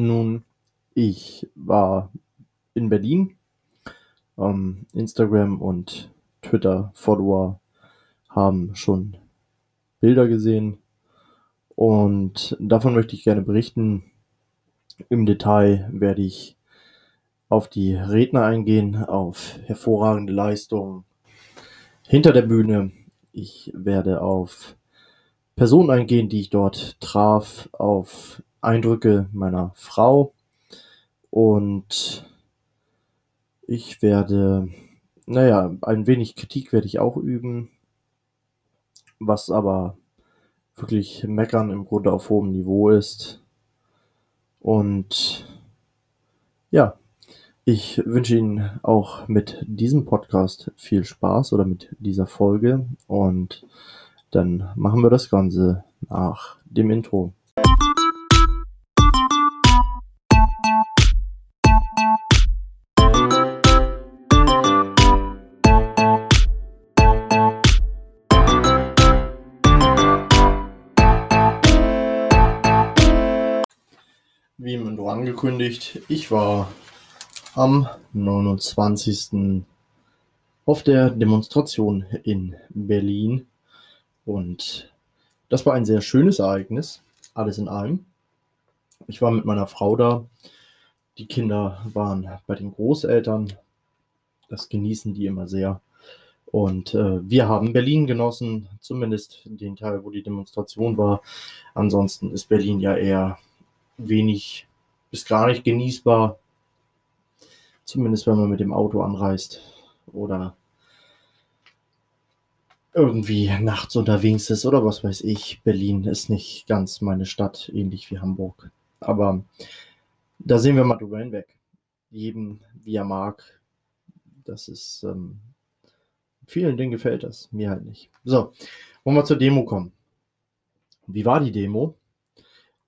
Nun, ich war in Berlin. Ähm, Instagram und Twitter-Follower haben schon Bilder gesehen. Und davon möchte ich gerne berichten. Im Detail werde ich auf die Redner eingehen, auf hervorragende Leistungen hinter der Bühne. Ich werde auf Personen eingehen, die ich dort traf, auf Eindrücke meiner Frau und ich werde, naja, ein wenig Kritik werde ich auch üben, was aber wirklich meckern im Grunde auf hohem Niveau ist. Und ja, ich wünsche Ihnen auch mit diesem Podcast viel Spaß oder mit dieser Folge und dann machen wir das Ganze nach dem Intro. Im angekündigt, ich war am 29. auf der Demonstration in Berlin. Und das war ein sehr schönes Ereignis, alles in allem. Ich war mit meiner Frau da. Die Kinder waren bei den Großeltern. Das genießen die immer sehr. Und äh, wir haben Berlin genossen, zumindest den Teil, wo die Demonstration war. Ansonsten ist Berlin ja eher wenig bis gar nicht genießbar. Zumindest wenn man mit dem Auto anreist oder irgendwie nachts unterwegs ist oder was weiß ich. Berlin ist nicht ganz meine Stadt, ähnlich wie Hamburg. Aber da sehen wir mal drüber hinweg. Jedem, wie er mag. Das ist, ähm, vielen Dingen gefällt das, mir halt nicht. So, wollen wir zur Demo kommen. Wie war die Demo?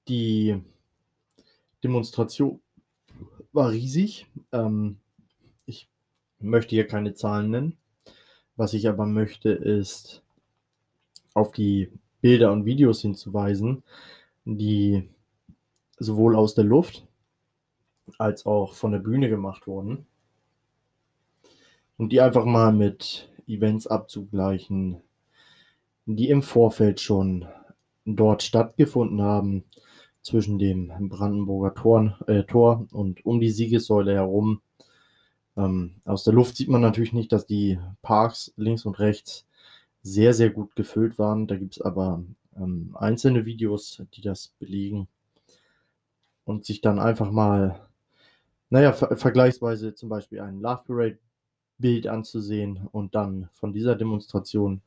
Die Demonstration war riesig. Ähm, ich möchte hier keine Zahlen nennen. Was ich aber möchte, ist auf die Bilder und Videos hinzuweisen, die sowohl aus der Luft als auch von der Bühne gemacht wurden. Und die einfach mal mit Events abzugleichen, die im Vorfeld schon dort stattgefunden haben, zwischen dem Brandenburger Tor, äh, Tor und um die Siegessäule herum. Ähm, aus der Luft sieht man natürlich nicht, dass die Parks links und rechts sehr, sehr gut gefüllt waren. Da gibt es aber ähm, einzelne Videos, die das belegen. Und sich dann einfach mal, naja, ver vergleichsweise zum Beispiel ein Love Parade Bild anzusehen und dann von dieser Demonstration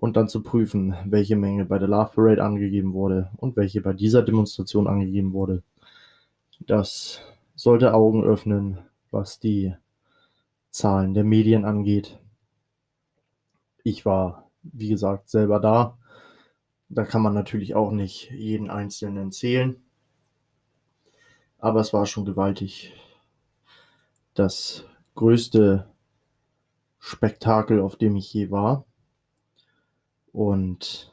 und dann zu prüfen, welche Menge bei der Love Parade angegeben wurde und welche bei dieser Demonstration angegeben wurde. Das sollte Augen öffnen, was die Zahlen der Medien angeht. Ich war, wie gesagt, selber da. Da kann man natürlich auch nicht jeden Einzelnen zählen. Aber es war schon gewaltig. Das größte Spektakel, auf dem ich je war. Und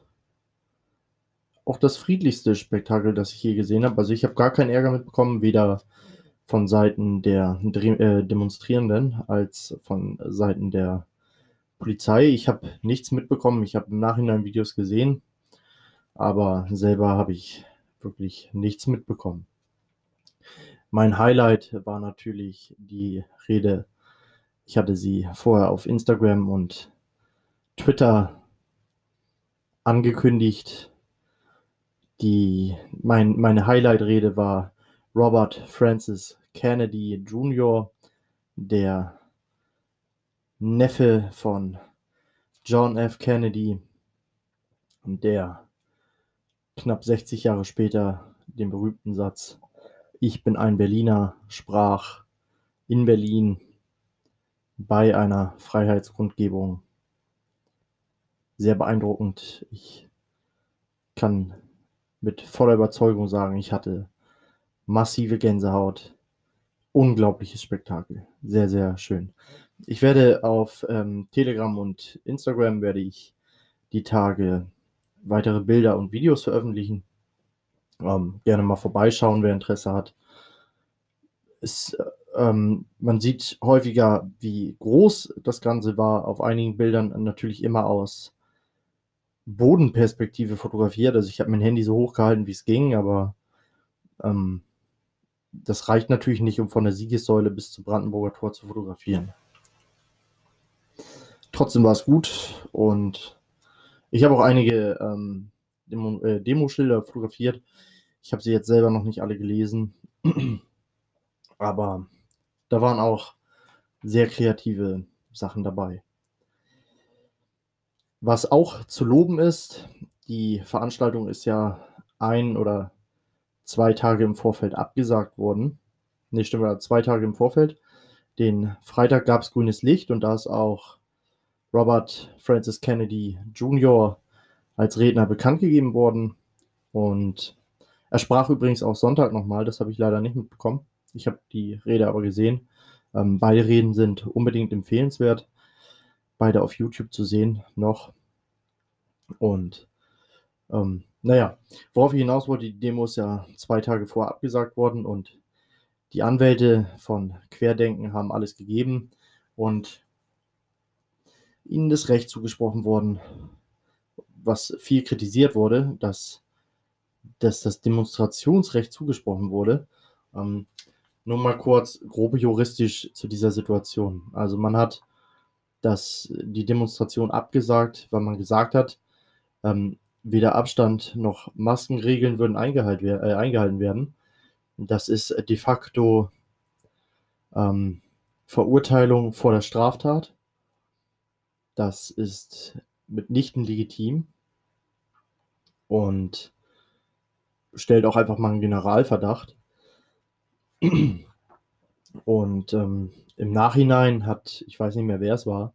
auch das friedlichste Spektakel, das ich je gesehen habe. Also ich habe gar keinen Ärger mitbekommen, weder von Seiten der äh, Demonstrierenden als von Seiten der Polizei. Ich habe nichts mitbekommen. Ich habe im Nachhinein Videos gesehen, aber selber habe ich wirklich nichts mitbekommen. Mein Highlight war natürlich die Rede. Ich hatte sie vorher auf Instagram und Twitter angekündigt. Die, mein, meine Highlight-Rede war Robert Francis Kennedy Jr., der Neffe von John F. Kennedy, der knapp 60 Jahre später den berühmten Satz Ich bin ein Berliner sprach in Berlin bei einer Freiheitskundgebung sehr beeindruckend. Ich kann mit voller Überzeugung sagen, ich hatte massive Gänsehaut. Unglaubliches Spektakel. Sehr, sehr schön. Ich werde auf ähm, Telegram und Instagram werde ich die Tage weitere Bilder und Videos veröffentlichen. Ähm, gerne mal vorbeischauen, wer Interesse hat. es, ähm, man sieht häufiger, wie groß das Ganze war. Auf einigen Bildern natürlich immer aus Bodenperspektive fotografiert. Also ich habe mein Handy so hochgehalten, wie es ging, aber ähm, das reicht natürlich nicht, um von der Siegessäule bis zum Brandenburger Tor zu fotografieren. Trotzdem war es gut und ich habe auch einige ähm, Demo, äh, Demoschilder fotografiert. Ich habe sie jetzt selber noch nicht alle gelesen, aber da waren auch sehr kreative Sachen dabei. Was auch zu loben ist, die Veranstaltung ist ja ein oder zwei Tage im Vorfeld abgesagt worden. Ne, stimmt, zwei Tage im Vorfeld. Den Freitag gab es grünes Licht und da ist auch Robert Francis Kennedy Jr. als Redner bekannt gegeben worden. Und er sprach übrigens auch Sonntag nochmal, das habe ich leider nicht mitbekommen. Ich habe die Rede aber gesehen. Ähm, beide Reden sind unbedingt empfehlenswert. Beide auf YouTube zu sehen noch. Und ähm, naja, worauf ich hinaus wollte, die Demo ist ja zwei Tage vorher abgesagt worden und die Anwälte von Querdenken haben alles gegeben und ihnen das Recht zugesprochen worden, was viel kritisiert wurde, dass, dass das Demonstrationsrecht zugesprochen wurde. Ähm, nur mal kurz grob juristisch zu dieser Situation. Also man hat das, die Demonstration abgesagt, weil man gesagt hat, ähm, weder Abstand noch Maskenregeln würden eingehalten, äh, eingehalten werden. Das ist de facto ähm, Verurteilung vor der Straftat. Das ist mitnichten legitim und stellt auch einfach mal einen Generalverdacht. Und ähm, im Nachhinein hat, ich weiß nicht mehr, wer es war,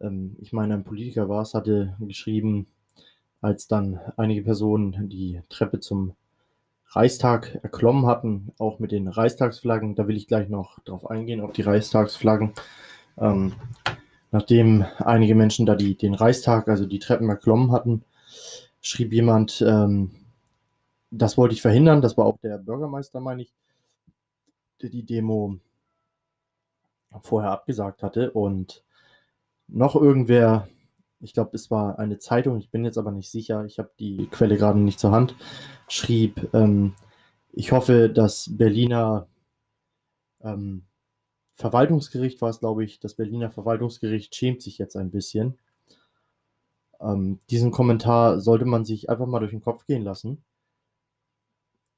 ähm, ich meine, ein Politiker war es, hatte geschrieben, als dann einige Personen die Treppe zum Reichstag erklommen hatten, auch mit den Reichstagsflaggen. Da will ich gleich noch drauf eingehen, auf die Reichstagsflaggen. Ähm, nachdem einige Menschen da die, den Reichstag, also die Treppen erklommen hatten, schrieb jemand, ähm, das wollte ich verhindern. Das war auch der Bürgermeister, meine ich, die Demo vorher abgesagt hatte. Und noch irgendwer ich glaube, es war eine Zeitung, ich bin jetzt aber nicht sicher, ich habe die Quelle gerade nicht zur Hand, schrieb, ähm, ich hoffe, das Berliner ähm, Verwaltungsgericht war es, glaube ich, das Berliner Verwaltungsgericht schämt sich jetzt ein bisschen. Ähm, diesen Kommentar sollte man sich einfach mal durch den Kopf gehen lassen,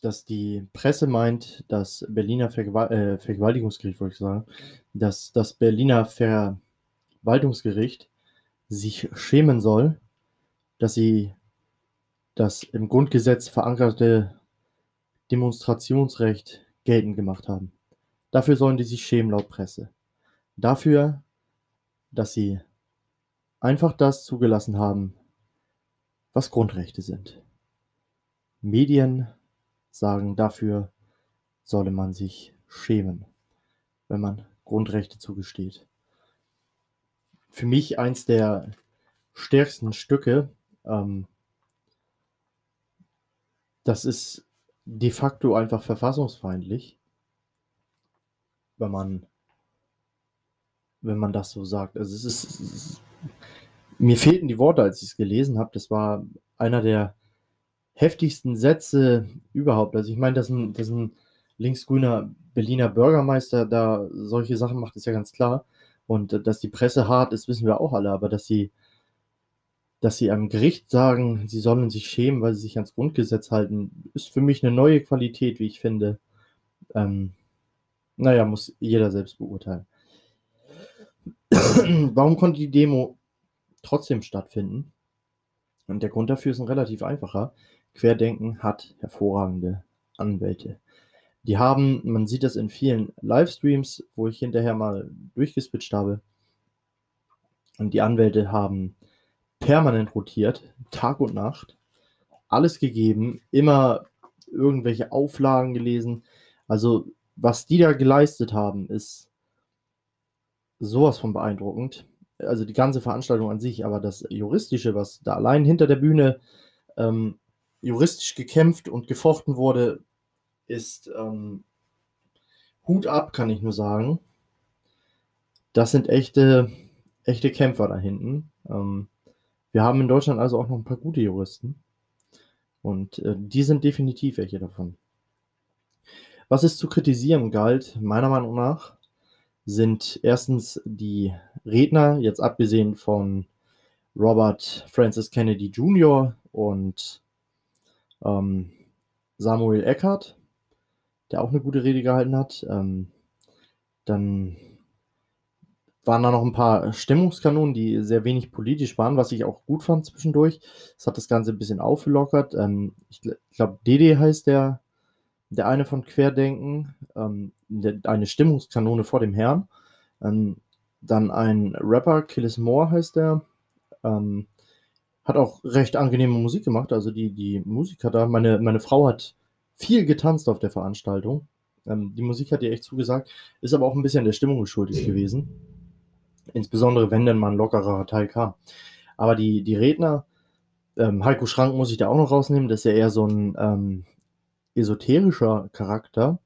dass die Presse meint, das Berliner Vergewal äh, Vergewaltigungsgericht, wollte ich sagen, dass das Berliner Verwaltungsgericht sich schämen soll, dass sie das im Grundgesetz verankerte Demonstrationsrecht geltend gemacht haben. Dafür sollen die sich schämen laut Presse. Dafür, dass sie einfach das zugelassen haben, was Grundrechte sind. Medien sagen dafür, solle man sich schämen, wenn man Grundrechte zugesteht für mich eins der stärksten Stücke. Ähm, das ist de facto einfach verfassungsfeindlich, wenn man, wenn man das so sagt. Also es ist, es ist mir fehlten die Worte, als ich es gelesen habe. Das war einer der heftigsten Sätze überhaupt. Also ich meine, dass ein, dass ein linksgrüner Berliner Bürgermeister da solche Sachen macht, ist ja ganz klar. Und äh, dass die Presse hart ist, wissen wir auch alle, aber dass sie, dass sie einem Gericht sagen, sie sollen sich schämen, weil sie sich ans Grundgesetz halten, ist für mich eine neue Qualität, wie ich finde. Ähm, naja, muss jeder selbst beurteilen. Warum konnte die Demo trotzdem stattfinden? Und der Grund dafür ist ein relativ einfacher. Querdenken hat hervorragende Anwälte. Die haben, man sieht das in vielen Livestreams, wo ich hinterher mal durchgeswitcht habe. Und die Anwälte haben permanent rotiert, Tag und Nacht, alles gegeben, immer irgendwelche Auflagen gelesen. Also, was die da geleistet haben, ist sowas von beeindruckend. Also die ganze Veranstaltung an sich, aber das Juristische, was da allein hinter der Bühne ähm, juristisch gekämpft und gefochten wurde, ist ähm, Hut ab, kann ich nur sagen. Das sind echte, echte Kämpfer da hinten. Ähm, wir haben in Deutschland also auch noch ein paar gute Juristen. Und äh, die sind definitiv welche davon. Was es zu kritisieren galt, meiner Meinung nach, sind erstens die Redner, jetzt abgesehen von Robert Francis Kennedy Jr. und ähm, Samuel Eckert, der auch eine gute Rede gehalten hat. Ähm, dann waren da noch ein paar Stimmungskanonen, die sehr wenig politisch waren, was ich auch gut fand zwischendurch. Das hat das Ganze ein bisschen aufgelockert. Ähm, ich glaube, Dede heißt der, der eine von Querdenken, ähm, der, eine Stimmungskanone vor dem Herrn. Ähm, dann ein Rapper, Killis Moore heißt der. Ähm, hat auch recht angenehme Musik gemacht. Also die, die Musiker da, meine, meine Frau hat viel getanzt auf der Veranstaltung. Ähm, die Musik hat ihr echt zugesagt, ist aber auch ein bisschen der Stimmung geschuldet gewesen. Insbesondere, wenn denn mal ein lockerer Teil kam. Aber die, die Redner, ähm, Heiko Schrank muss ich da auch noch rausnehmen, das ist ja eher so ein ähm, esoterischer Charakter,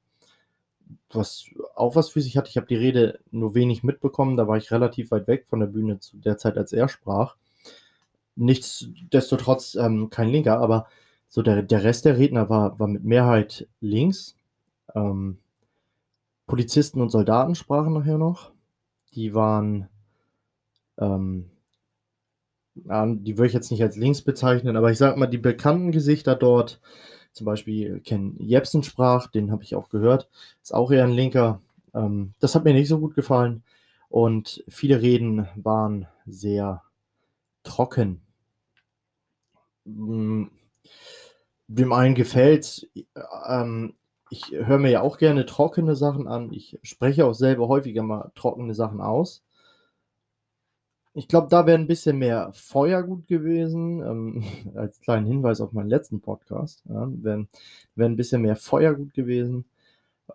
was auch was für sich hat. Ich habe die Rede nur wenig mitbekommen, da war ich relativ weit weg von der Bühne zu der Zeit, als er sprach. Nichtsdestotrotz ähm, kein Linker, aber so der, der Rest der Redner war, war mit Mehrheit links. Ähm, Polizisten und Soldaten sprachen nachher noch. Die waren ähm, die würde ich jetzt nicht als links bezeichnen, aber ich sage mal, die bekannten Gesichter dort, zum Beispiel Ken Jebsen sprach, den habe ich auch gehört, ist auch eher ein Linker. Ähm, das hat mir nicht so gut gefallen und viele Reden waren sehr trocken. Hm, dem einen gefällt ähm, ich höre mir ja auch gerne trockene Sachen an. Ich spreche auch selber häufiger mal trockene Sachen aus. Ich glaube, da wäre ein bisschen mehr Feuer gut gewesen, ähm, als kleinen Hinweis auf meinen letzten Podcast. Ja, wäre wär ein bisschen mehr Feuer gut gewesen.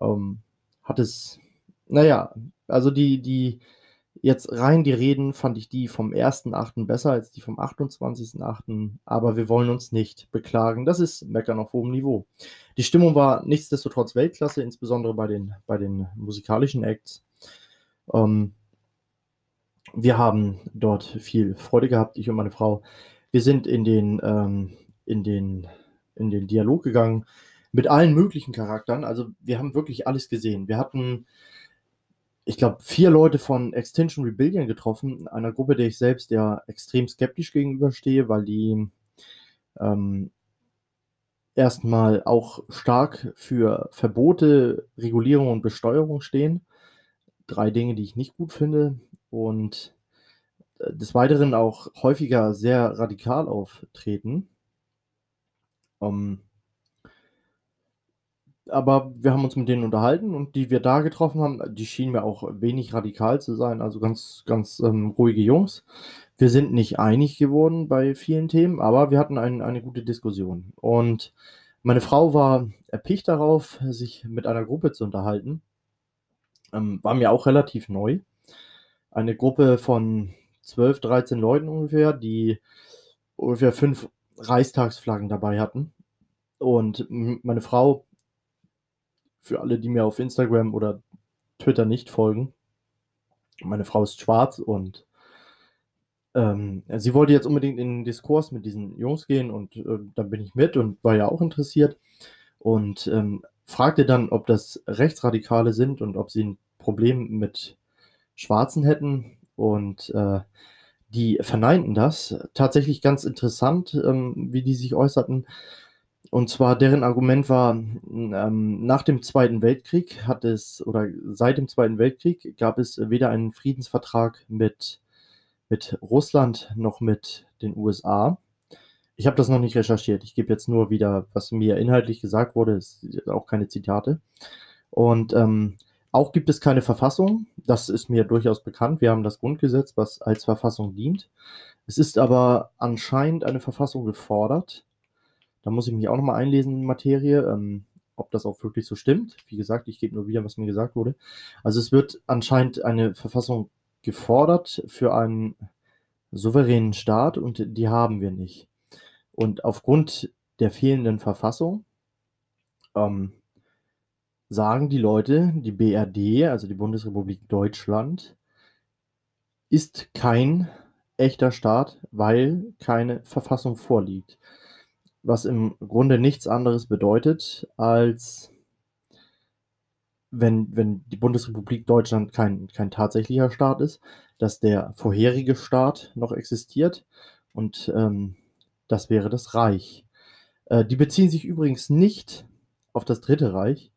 Ähm, hat es, naja, also die, die, jetzt rein die Reden fand ich die vom 1.8. besser als die vom 28.8. Aber wir wollen uns nicht beklagen. Das ist Meckern auf hohem Niveau. Die Stimmung war nichtsdestotrotz Weltklasse, insbesondere bei den, bei den musikalischen Acts. Ähm, wir haben dort viel Freude gehabt, ich und meine Frau. Wir sind in den, ähm, in den, in den Dialog gegangen mit allen möglichen Charakteren. Also wir haben wirklich alles gesehen. Wir hatten, ich glaube, vier Leute von Extinction Rebellion getroffen, einer Gruppe, der ich selbst ja extrem skeptisch gegenüberstehe, weil die ähm, erstmal auch stark für Verbote, Regulierung und Besteuerung stehen. Drei Dinge, die ich nicht gut finde und äh, des Weiteren auch häufiger sehr radikal auftreten. Um, aber wir haben uns mit denen unterhalten und die wir da getroffen haben, die schienen mir auch wenig radikal zu sein, also ganz, ganz ähm, ruhige Jungs. Wir sind nicht einig geworden bei vielen Themen, aber wir hatten ein, eine gute Diskussion. Und meine Frau war erpicht darauf, sich mit einer Gruppe zu unterhalten. Ähm, war mir auch relativ neu eine Gruppe von 12, 13 Leuten ungefähr, die ungefähr fünf Reichstagsflaggen dabei hatten. Und meine Frau, für alle, die mir auf Instagram oder Twitter nicht folgen, meine Frau ist schwarz und ähm, sie wollte jetzt unbedingt in den Diskurs mit diesen Jungs gehen und äh, dann bin ich mit und war ja auch interessiert und ähm, fragte dann, ob das Rechtsradikale sind und ob sie ein Problem mit Schwarzen hätten und äh, die verneinten das. Tatsächlich ganz interessant, ähm, wie die sich äußerten. Und zwar deren Argument war, ähm, nach dem Zweiten Weltkrieg hat es, oder seit dem Zweiten Weltkrieg gab es weder einen Friedensvertrag mit, mit Russland noch mit den USA. Ich habe das noch nicht recherchiert. Ich gebe jetzt nur wieder, was mir inhaltlich gesagt wurde, ist auch keine Zitate. Und ähm, auch gibt es keine Verfassung. Das ist mir durchaus bekannt. Wir haben das Grundgesetz, was als Verfassung dient. Es ist aber anscheinend eine Verfassung gefordert. Da muss ich mich auch nochmal einlesen in Materie, ähm, ob das auch wirklich so stimmt. Wie gesagt, ich gebe nur wieder, was mir gesagt wurde. Also es wird anscheinend eine Verfassung gefordert für einen souveränen Staat und die haben wir nicht. Und aufgrund der fehlenden Verfassung ähm, sagen die Leute, die BRD, also die Bundesrepublik Deutschland, ist kein echter Staat, weil keine Verfassung vorliegt. Was im Grunde nichts anderes bedeutet, als wenn, wenn die Bundesrepublik Deutschland kein, kein tatsächlicher Staat ist, dass der vorherige Staat noch existiert und ähm, das wäre das Reich. Äh, die beziehen sich übrigens nicht auf das Dritte Reich.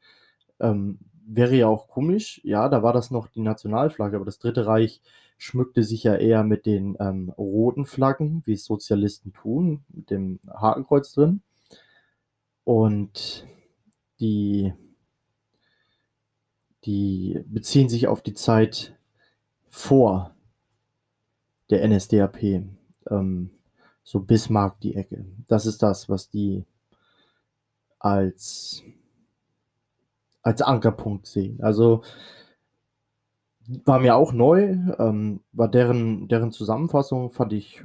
Ähm, wäre ja auch komisch, ja, da war das noch die Nationalflagge, aber das Dritte Reich schmückte sich ja eher mit den ähm, roten Flaggen, wie es Sozialisten tun, mit dem Hakenkreuz drin. Und die, die beziehen sich auf die Zeit vor der NSDAP, ähm, so Bismarck die Ecke. Das ist das, was die als, als Ankerpunkt sehen. Also war mir auch neu, ähm, war deren, deren Zusammenfassung, fand ich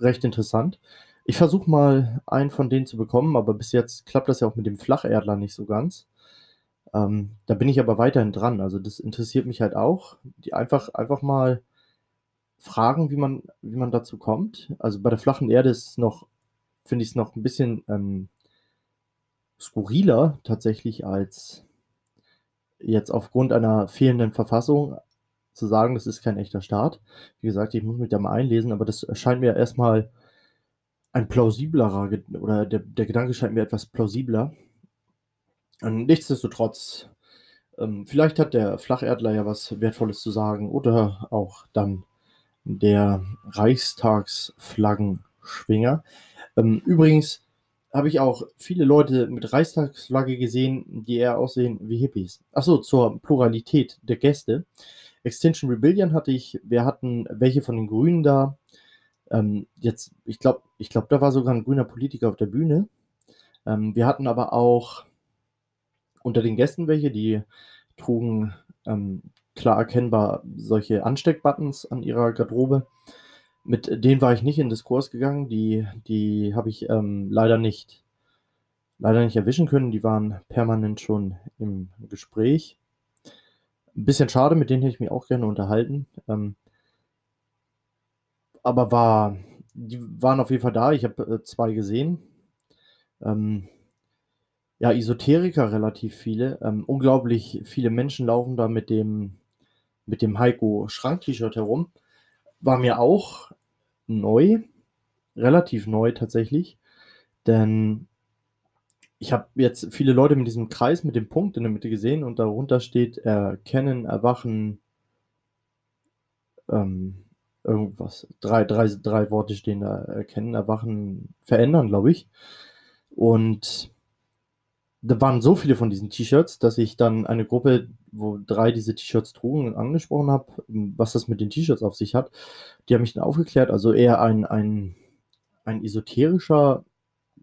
recht interessant. Ich versuche mal einen von denen zu bekommen, aber bis jetzt klappt das ja auch mit dem Flacherdler nicht so ganz. Ähm, da bin ich aber weiterhin dran. Also das interessiert mich halt auch. Die einfach, einfach mal fragen, wie man, wie man dazu kommt. Also bei der flachen Erde ist noch, finde ich es noch ein bisschen ähm, skurriler tatsächlich als jetzt aufgrund einer fehlenden Verfassung zu sagen, das ist kein echter Staat. Wie gesagt, ich muss mich da mal einlesen, aber das scheint mir erstmal ein plausiblerer, oder der, der Gedanke scheint mir etwas plausibler. Und nichtsdestotrotz, ähm, vielleicht hat der Flacherdler ja was Wertvolles zu sagen oder auch dann der Reichstagsflaggenschwinger. Ähm, übrigens habe ich auch viele Leute mit Reichstagsflagge gesehen, die eher aussehen wie Hippies. Achso, zur Pluralität der Gäste. Extinction Rebellion hatte ich, wir hatten welche von den Grünen da. Ähm, jetzt, ich glaube, ich glaube, da war sogar ein grüner Politiker auf der Bühne. Ähm, wir hatten aber auch unter den Gästen welche, die trugen ähm, klar erkennbar solche Ansteckbuttons an ihrer Garderobe. Mit denen war ich nicht in Diskurs gegangen. Die, die habe ich ähm, leider nicht, leider nicht erwischen können. Die waren permanent schon im Gespräch. Ein bisschen schade, mit denen hätte ich mich auch gerne unterhalten. Ähm, aber war, die waren auf jeden Fall da. Ich habe äh, zwei gesehen. Ähm, ja, Esoteriker relativ viele. Ähm, unglaublich viele Menschen laufen da mit dem, mit dem Heiko Schrank-T-Shirt herum. War mir auch neu, relativ neu tatsächlich. Denn ich habe jetzt viele Leute mit diesem Kreis mit dem Punkt in der Mitte gesehen und darunter steht erkennen, erwachen, ähm, irgendwas. Drei, drei, drei Worte stehen da. Erkennen, erwachen, verändern, glaube ich. Und da waren so viele von diesen T-Shirts, dass ich dann eine Gruppe, wo drei diese T-Shirts trugen, angesprochen habe, was das mit den T-Shirts auf sich hat. Die haben mich dann aufgeklärt. Also eher ein, ein, ein esoterischer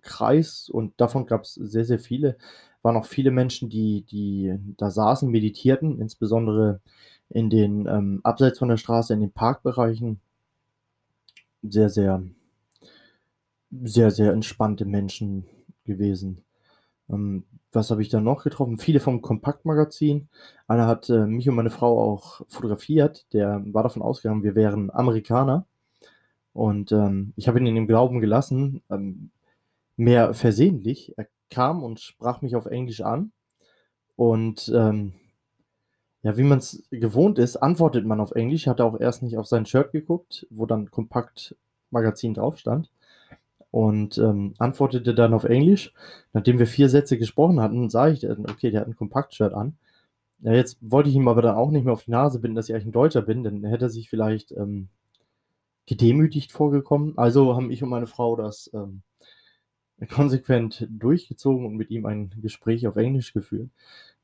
Kreis und davon gab es sehr, sehr viele. Waren auch viele Menschen, die, die da saßen, meditierten, insbesondere in den ähm, abseits von der Straße, in den Parkbereichen. Sehr, sehr, sehr, sehr entspannte Menschen gewesen. Ähm, was habe ich da noch getroffen? Viele vom Kompaktmagazin. Einer hat äh, mich und meine Frau auch fotografiert. Der war davon ausgegangen, wir wären Amerikaner. Und ähm, ich habe ihn in dem Glauben gelassen. Ähm, mehr versehentlich. Er kam und sprach mich auf Englisch an. Und ähm, ja, wie man es gewohnt ist, antwortet man auf Englisch. Hat er auch erst nicht auf sein Shirt geguckt, wo dann Kompakt Magazin drauf stand. Und ähm, antwortete dann auf Englisch. Nachdem wir vier Sätze gesprochen hatten, sah ich, okay, der hat ein Kompakt-Shirt an. Ja, jetzt wollte ich ihm aber dann auch nicht mehr auf die Nase binden, dass ich eigentlich ein Deutscher bin, denn hätte er sich vielleicht ähm, gedemütigt vorgekommen. Also haben ich und meine Frau das ähm, konsequent durchgezogen und mit ihm ein Gespräch auf Englisch geführt.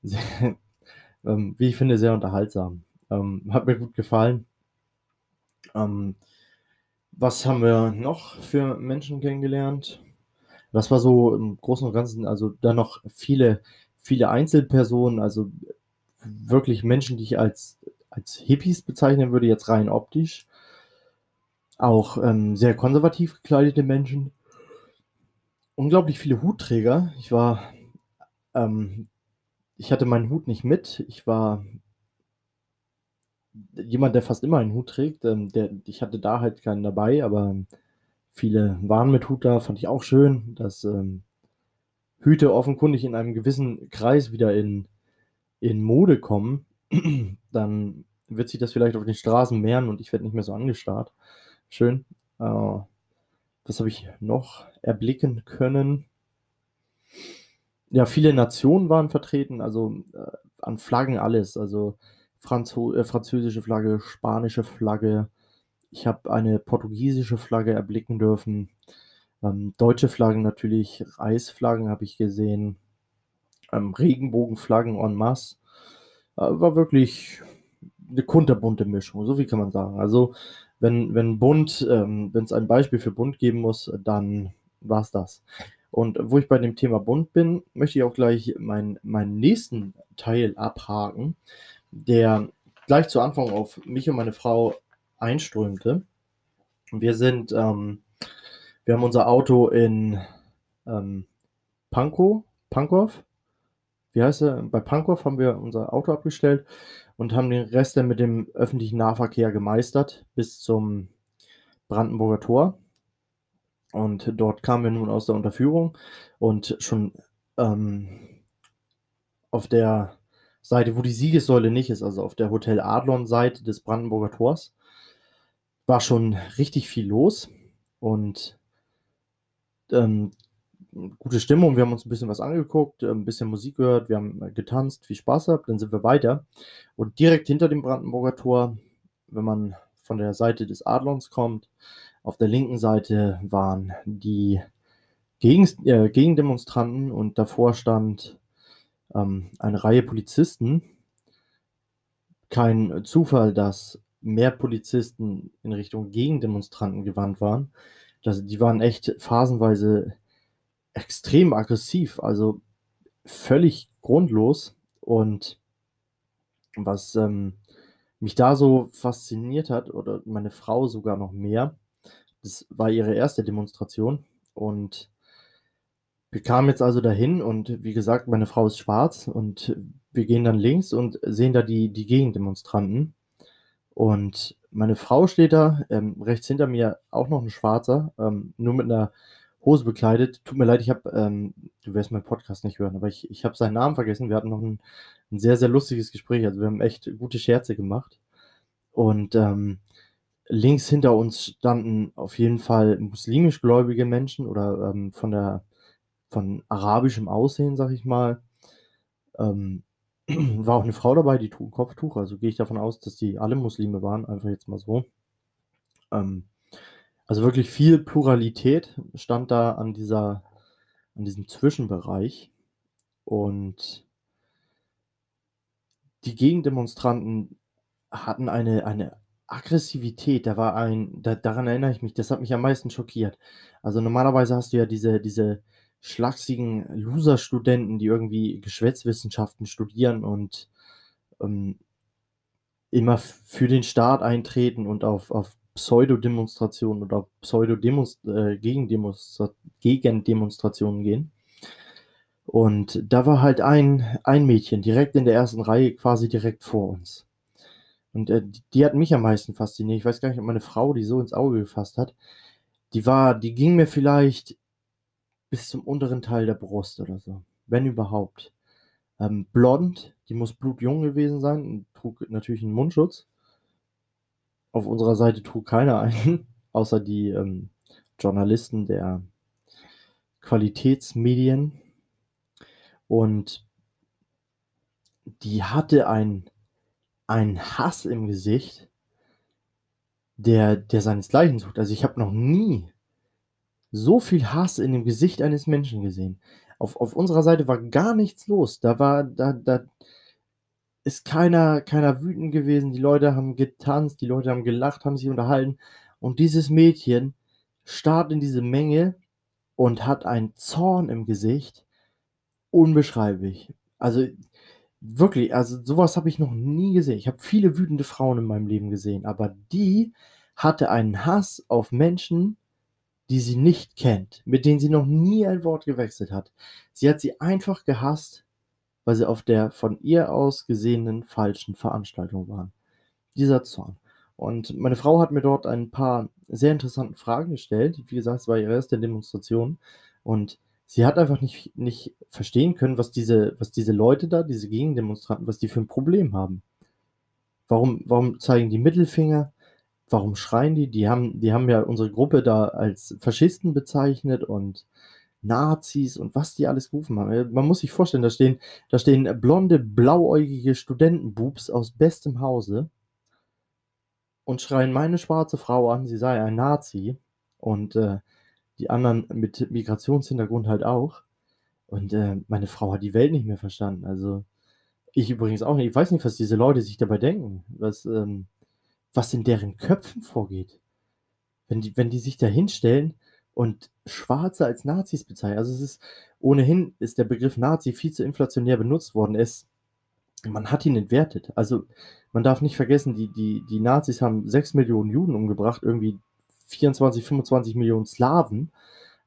Sehr, ähm, wie ich finde, sehr unterhaltsam. Ähm, hat mir gut gefallen. Ähm, was haben wir noch für Menschen kennengelernt? Das war so im Großen und Ganzen, also dann noch viele, viele Einzelpersonen, also wirklich Menschen, die ich als, als Hippies bezeichnen würde, jetzt rein optisch. Auch ähm, sehr konservativ gekleidete Menschen unglaublich viele Hutträger. Ich war ähm, ich hatte meinen Hut nicht mit. Ich war jemand, der fast immer einen Hut trägt. Ähm, der, ich hatte da halt keinen dabei, aber viele waren mit Hut da, fand ich auch schön, dass ähm, Hüte offenkundig in einem gewissen Kreis wieder in, in Mode kommen. Dann wird sich das vielleicht auf den Straßen mehren und ich werde nicht mehr so angestarrt. Schön. Äh, was habe ich noch erblicken können? Ja, viele Nationen waren vertreten, also äh, an Flaggen alles. Also Franzo äh, französische Flagge, spanische Flagge. Ich habe eine portugiesische Flagge erblicken dürfen. Ähm, deutsche Flaggen natürlich, Reisflaggen habe ich gesehen. Ähm, Regenbogenflaggen en masse. Äh, war wirklich eine kunterbunte Mischung, so wie kann man sagen. Also wenn, wenn bunt, ähm, wenn es ein Beispiel für bunt geben muss, dann war es das. Und wo ich bei dem Thema bunt bin, möchte ich auch gleich meinen, meinen nächsten Teil abhaken der gleich zu Anfang auf mich und meine Frau einströmte. Wir sind, ähm, wir haben unser Auto in ähm, Pankow, Pankow, wie heißt er? Bei Pankow haben wir unser Auto abgestellt und haben den Rest dann mit dem öffentlichen Nahverkehr gemeistert bis zum Brandenburger Tor. Und dort kamen wir nun aus der Unterführung und schon ähm, auf der Seite, wo die Siegessäule nicht ist, also auf der Hotel Adlon-Seite des Brandenburger Tors, war schon richtig viel los und ähm, gute Stimmung. Wir haben uns ein bisschen was angeguckt, ein bisschen Musik gehört, wir haben getanzt, viel Spaß gehabt, dann sind wir weiter. Und direkt hinter dem Brandenburger Tor, wenn man von der Seite des Adlons kommt, auf der linken Seite waren die Gegen, äh, Gegendemonstranten und davor stand ähm, eine Reihe Polizisten. Kein Zufall, dass mehr Polizisten in Richtung Gegendemonstranten gewandt waren. Das, die waren echt phasenweise extrem aggressiv, also völlig grundlos. Und was ähm, mich da so fasziniert hat, oder meine Frau sogar noch mehr, das war ihre erste Demonstration. Und wir kamen jetzt also dahin und wie gesagt, meine Frau ist schwarz und wir gehen dann links und sehen da die, die Gegendemonstranten. Und meine Frau steht da, ähm, rechts hinter mir auch noch ein Schwarzer, ähm, nur mit einer Hose bekleidet. Tut mir leid, ich habe, ähm, du wirst meinen Podcast nicht hören, aber ich, ich habe seinen Namen vergessen. Wir hatten noch ein, ein, sehr, sehr lustiges Gespräch. Also wir haben echt gute Scherze gemacht. Und ähm, links hinter uns standen auf jeden Fall muslimisch gläubige Menschen oder ähm, von der von arabischem Aussehen, sag ich mal. Ähm, war auch eine Frau dabei, die trug ein Kopftuch, also gehe ich davon aus, dass die alle Muslime waren, einfach jetzt mal so. Ähm, also wirklich viel Pluralität stand da an dieser, an diesem Zwischenbereich. Und die Gegendemonstranten hatten eine, eine Aggressivität, da war ein, da, daran erinnere ich mich, das hat mich am meisten schockiert. Also normalerweise hast du ja diese, diese schlachsigen Loser-Studenten, die irgendwie Geschwätzwissenschaften studieren und ähm, immer für den Staat eintreten und auf, auf Pseudodemonstrationen oder Pseudo-Gegendemonstrationen äh, gehen. Und da war halt ein, ein Mädchen direkt in der ersten Reihe, quasi direkt vor uns. Und äh, die, die hat mich am meisten fasziniert. Ich weiß gar nicht, ob meine Frau die so ins Auge gefasst hat. Die war, die ging mir vielleicht bis zum unteren Teil der Brust oder so, wenn überhaupt. Ähm, blond, die muss blutjung gewesen sein und trug natürlich einen Mundschutz. Auf unserer Seite trug keiner einen, außer die ähm, Journalisten der Qualitätsmedien. Und die hatte ein, einen Hass im Gesicht, der, der seinesgleichen sucht. Also ich habe noch nie so viel Hass in dem Gesicht eines Menschen gesehen. Auf, auf unserer Seite war gar nichts los. Da war, da, da ist keiner, keiner wütend gewesen. Die Leute haben getanzt, die Leute haben gelacht, haben sich unterhalten. Und dieses Mädchen starrt in diese Menge und hat einen Zorn im Gesicht. Unbeschreiblich. Also wirklich, also sowas habe ich noch nie gesehen. Ich habe viele wütende Frauen in meinem Leben gesehen, aber die hatte einen Hass auf Menschen, die sie nicht kennt, mit denen sie noch nie ein Wort gewechselt hat. Sie hat sie einfach gehasst weil sie auf der von ihr aus gesehenen falschen Veranstaltung waren. Dieser Zorn. Und meine Frau hat mir dort ein paar sehr interessante Fragen gestellt. Wie gesagt, es war ihre erste Demonstration. Und sie hat einfach nicht, nicht verstehen können, was diese, was diese Leute da, diese Gegendemonstranten, was die für ein Problem haben. Warum, warum zeigen die Mittelfinger? Warum schreien die? Die haben, die haben ja unsere Gruppe da als Faschisten bezeichnet und Nazis und was die alles gerufen haben. Man muss sich vorstellen, da stehen, da stehen blonde, blauäugige Studentenbubs aus bestem Hause und schreien meine schwarze Frau an, sie sei ein Nazi und äh, die anderen mit Migrationshintergrund halt auch. Und äh, meine Frau hat die Welt nicht mehr verstanden. Also ich übrigens auch nicht. Ich weiß nicht, was diese Leute sich dabei denken, was, ähm, was in deren Köpfen vorgeht. Wenn die, wenn die sich da hinstellen und Schwarze als Nazis bezeichnen. Also es ist ohnehin ist der Begriff Nazi viel zu inflationär benutzt worden. Es, man hat ihn entwertet. Also man darf nicht vergessen, die, die, die Nazis haben 6 Millionen Juden umgebracht, irgendwie 24, 25 Millionen Slawen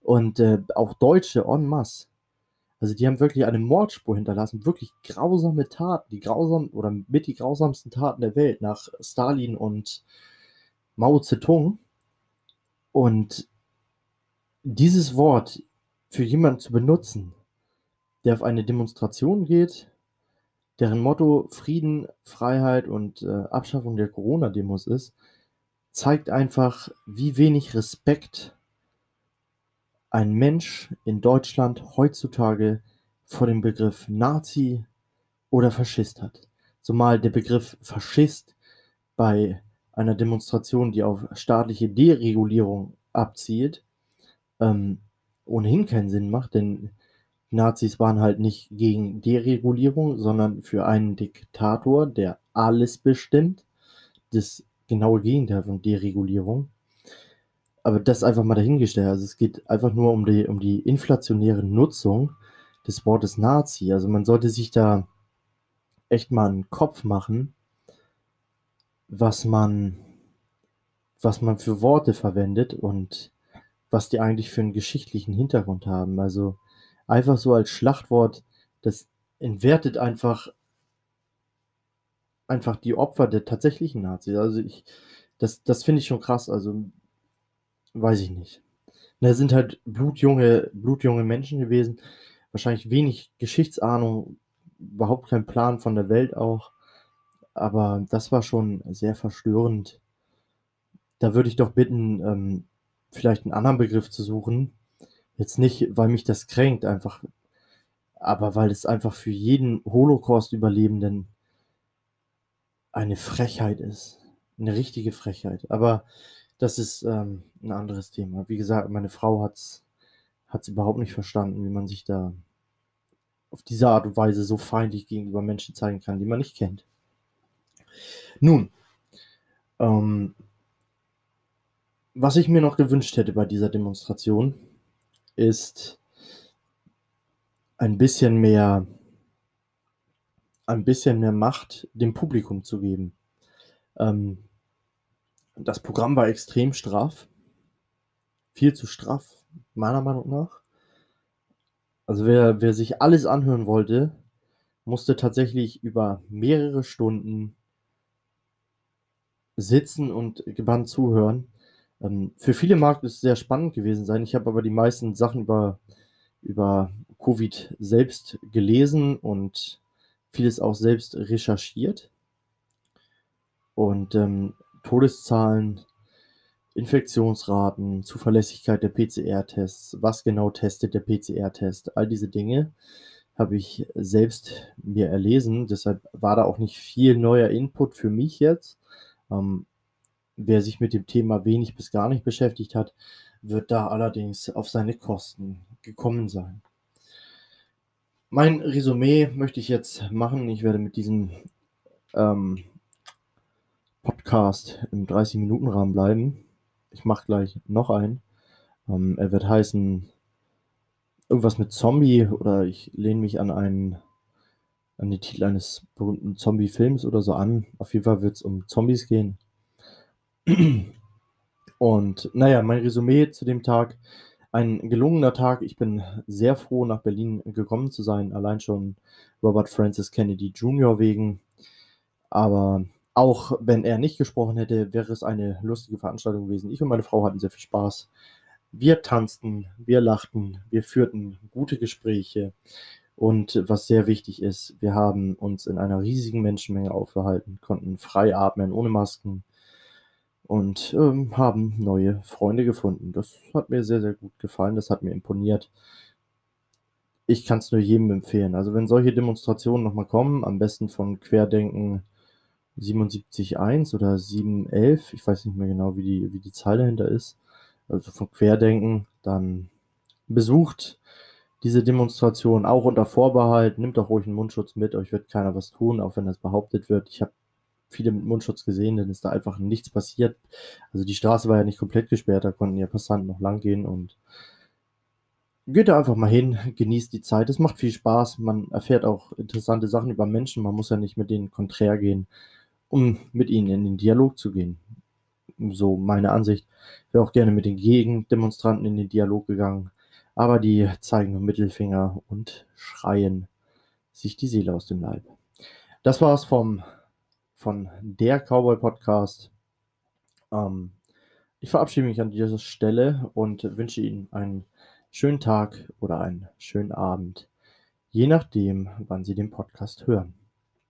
und äh, auch Deutsche en masse. Also die haben wirklich eine Mordspur hinterlassen, wirklich grausame Taten, die grausam oder mit die grausamsten Taten der Welt nach Stalin und Mao Zedong. Und dieses Wort für jemanden zu benutzen, der auf eine Demonstration geht, deren Motto Frieden, Freiheit und äh, Abschaffung der Corona-Demos ist, zeigt einfach, wie wenig Respekt ein Mensch in Deutschland heutzutage vor dem Begriff Nazi oder Faschist hat. Zumal der Begriff Faschist bei einer Demonstration, die auf staatliche Deregulierung abzielt, ähm, ohnehin keinen Sinn macht, denn Nazis waren halt nicht gegen Deregulierung, sondern für einen Diktator, der alles bestimmt. Das genaue Gegenteil von Deregulierung. Aber das einfach mal dahingestellt. Also es geht einfach nur um die, um die inflationäre Nutzung des Wortes Nazi. Also man sollte sich da echt mal einen Kopf machen, was man, was man für Worte verwendet und was die eigentlich für einen geschichtlichen Hintergrund haben. Also einfach so als Schlachtwort, das entwertet einfach einfach die Opfer der tatsächlichen Nazis. Also ich, das, das finde ich schon krass. Also weiß ich nicht. Da sind halt blutjunge, blutjunge Menschen gewesen, wahrscheinlich wenig Geschichtsahnung, überhaupt kein Plan von der Welt auch. Aber das war schon sehr verstörend. Da würde ich doch bitten, ähm, vielleicht einen anderen Begriff zu suchen. Jetzt nicht, weil mich das kränkt, einfach, aber weil es einfach für jeden Holocaust-Überlebenden eine Frechheit ist. Eine richtige Frechheit. Aber das ist ähm, ein anderes Thema. Wie gesagt, meine Frau hat es überhaupt nicht verstanden, wie man sich da auf diese Art und Weise so feindlich gegenüber Menschen zeigen kann, die man nicht kennt. Nun, ähm, was ich mir noch gewünscht hätte bei dieser Demonstration, ist ein bisschen mehr ein bisschen mehr Macht dem Publikum zu geben. Ähm, das Programm war extrem straff. Viel zu straff, meiner Meinung nach. Also wer, wer sich alles anhören wollte, musste tatsächlich über mehrere Stunden sitzen und gebannt zuhören. Ähm, für viele mag es sehr spannend gewesen sein. Ich habe aber die meisten Sachen über, über Covid selbst gelesen und vieles auch selbst recherchiert. Und ähm, Todeszahlen, Infektionsraten, Zuverlässigkeit der PCR-Tests, was genau testet der PCR-Test, all diese Dinge habe ich selbst mir erlesen. Deshalb war da auch nicht viel neuer Input für mich jetzt. Ähm, wer sich mit dem Thema wenig bis gar nicht beschäftigt hat, wird da allerdings auf seine Kosten gekommen sein. Mein Resümee möchte ich jetzt machen. Ich werde mit diesem ähm, Podcast im 30-Minuten-Rahmen bleiben. Ich mache gleich noch einen. Ähm, er wird heißen irgendwas mit Zombie oder ich lehne mich an einen an den Titel eines berühmten Zombie-Films oder so an. Auf jeden Fall wird es um Zombies gehen. Und naja, mein Resümee zu dem Tag. ein gelungener Tag. Ich bin sehr froh, nach Berlin gekommen zu sein, allein schon Robert Francis Kennedy Jr. wegen. Aber auch wenn er nicht gesprochen hätte, wäre es eine lustige Veranstaltung gewesen. Ich und meine Frau hatten sehr viel Spaß. Wir tanzten, wir lachten, wir führten gute Gespräche. Und was sehr wichtig ist, wir haben uns in einer riesigen Menschenmenge aufgehalten, konnten frei atmen, ohne Masken und ähm, haben neue Freunde gefunden. Das hat mir sehr, sehr gut gefallen, das hat mir imponiert. Ich kann es nur jedem empfehlen. Also wenn solche Demonstrationen nochmal kommen, am besten von Querdenken 77.1 oder 7.11, ich weiß nicht mehr genau, wie die, wie die Zahl dahinter ist, also von Querdenken, dann besucht diese Demonstration auch unter Vorbehalt, nimmt doch ruhig einen Mundschutz mit, euch wird keiner was tun, auch wenn das behauptet wird. Ich habe viele mit Mundschutz gesehen, dann ist da einfach nichts passiert. Also die Straße war ja nicht komplett gesperrt, da konnten ja Passanten noch lang gehen und geht da einfach mal hin, genießt die Zeit. Es macht viel Spaß, man erfährt auch interessante Sachen über Menschen, man muss ja nicht mit denen konträr gehen, um mit ihnen in den Dialog zu gehen. So meine Ansicht. Ich wäre auch gerne mit den Gegendemonstranten in den Dialog gegangen, aber die zeigen nur Mittelfinger und schreien sich die Seele aus dem Leib. Das war's vom von der Cowboy Podcast. Ähm, ich verabschiede mich an dieser Stelle und wünsche Ihnen einen schönen Tag oder einen schönen Abend, je nachdem, wann Sie den Podcast hören.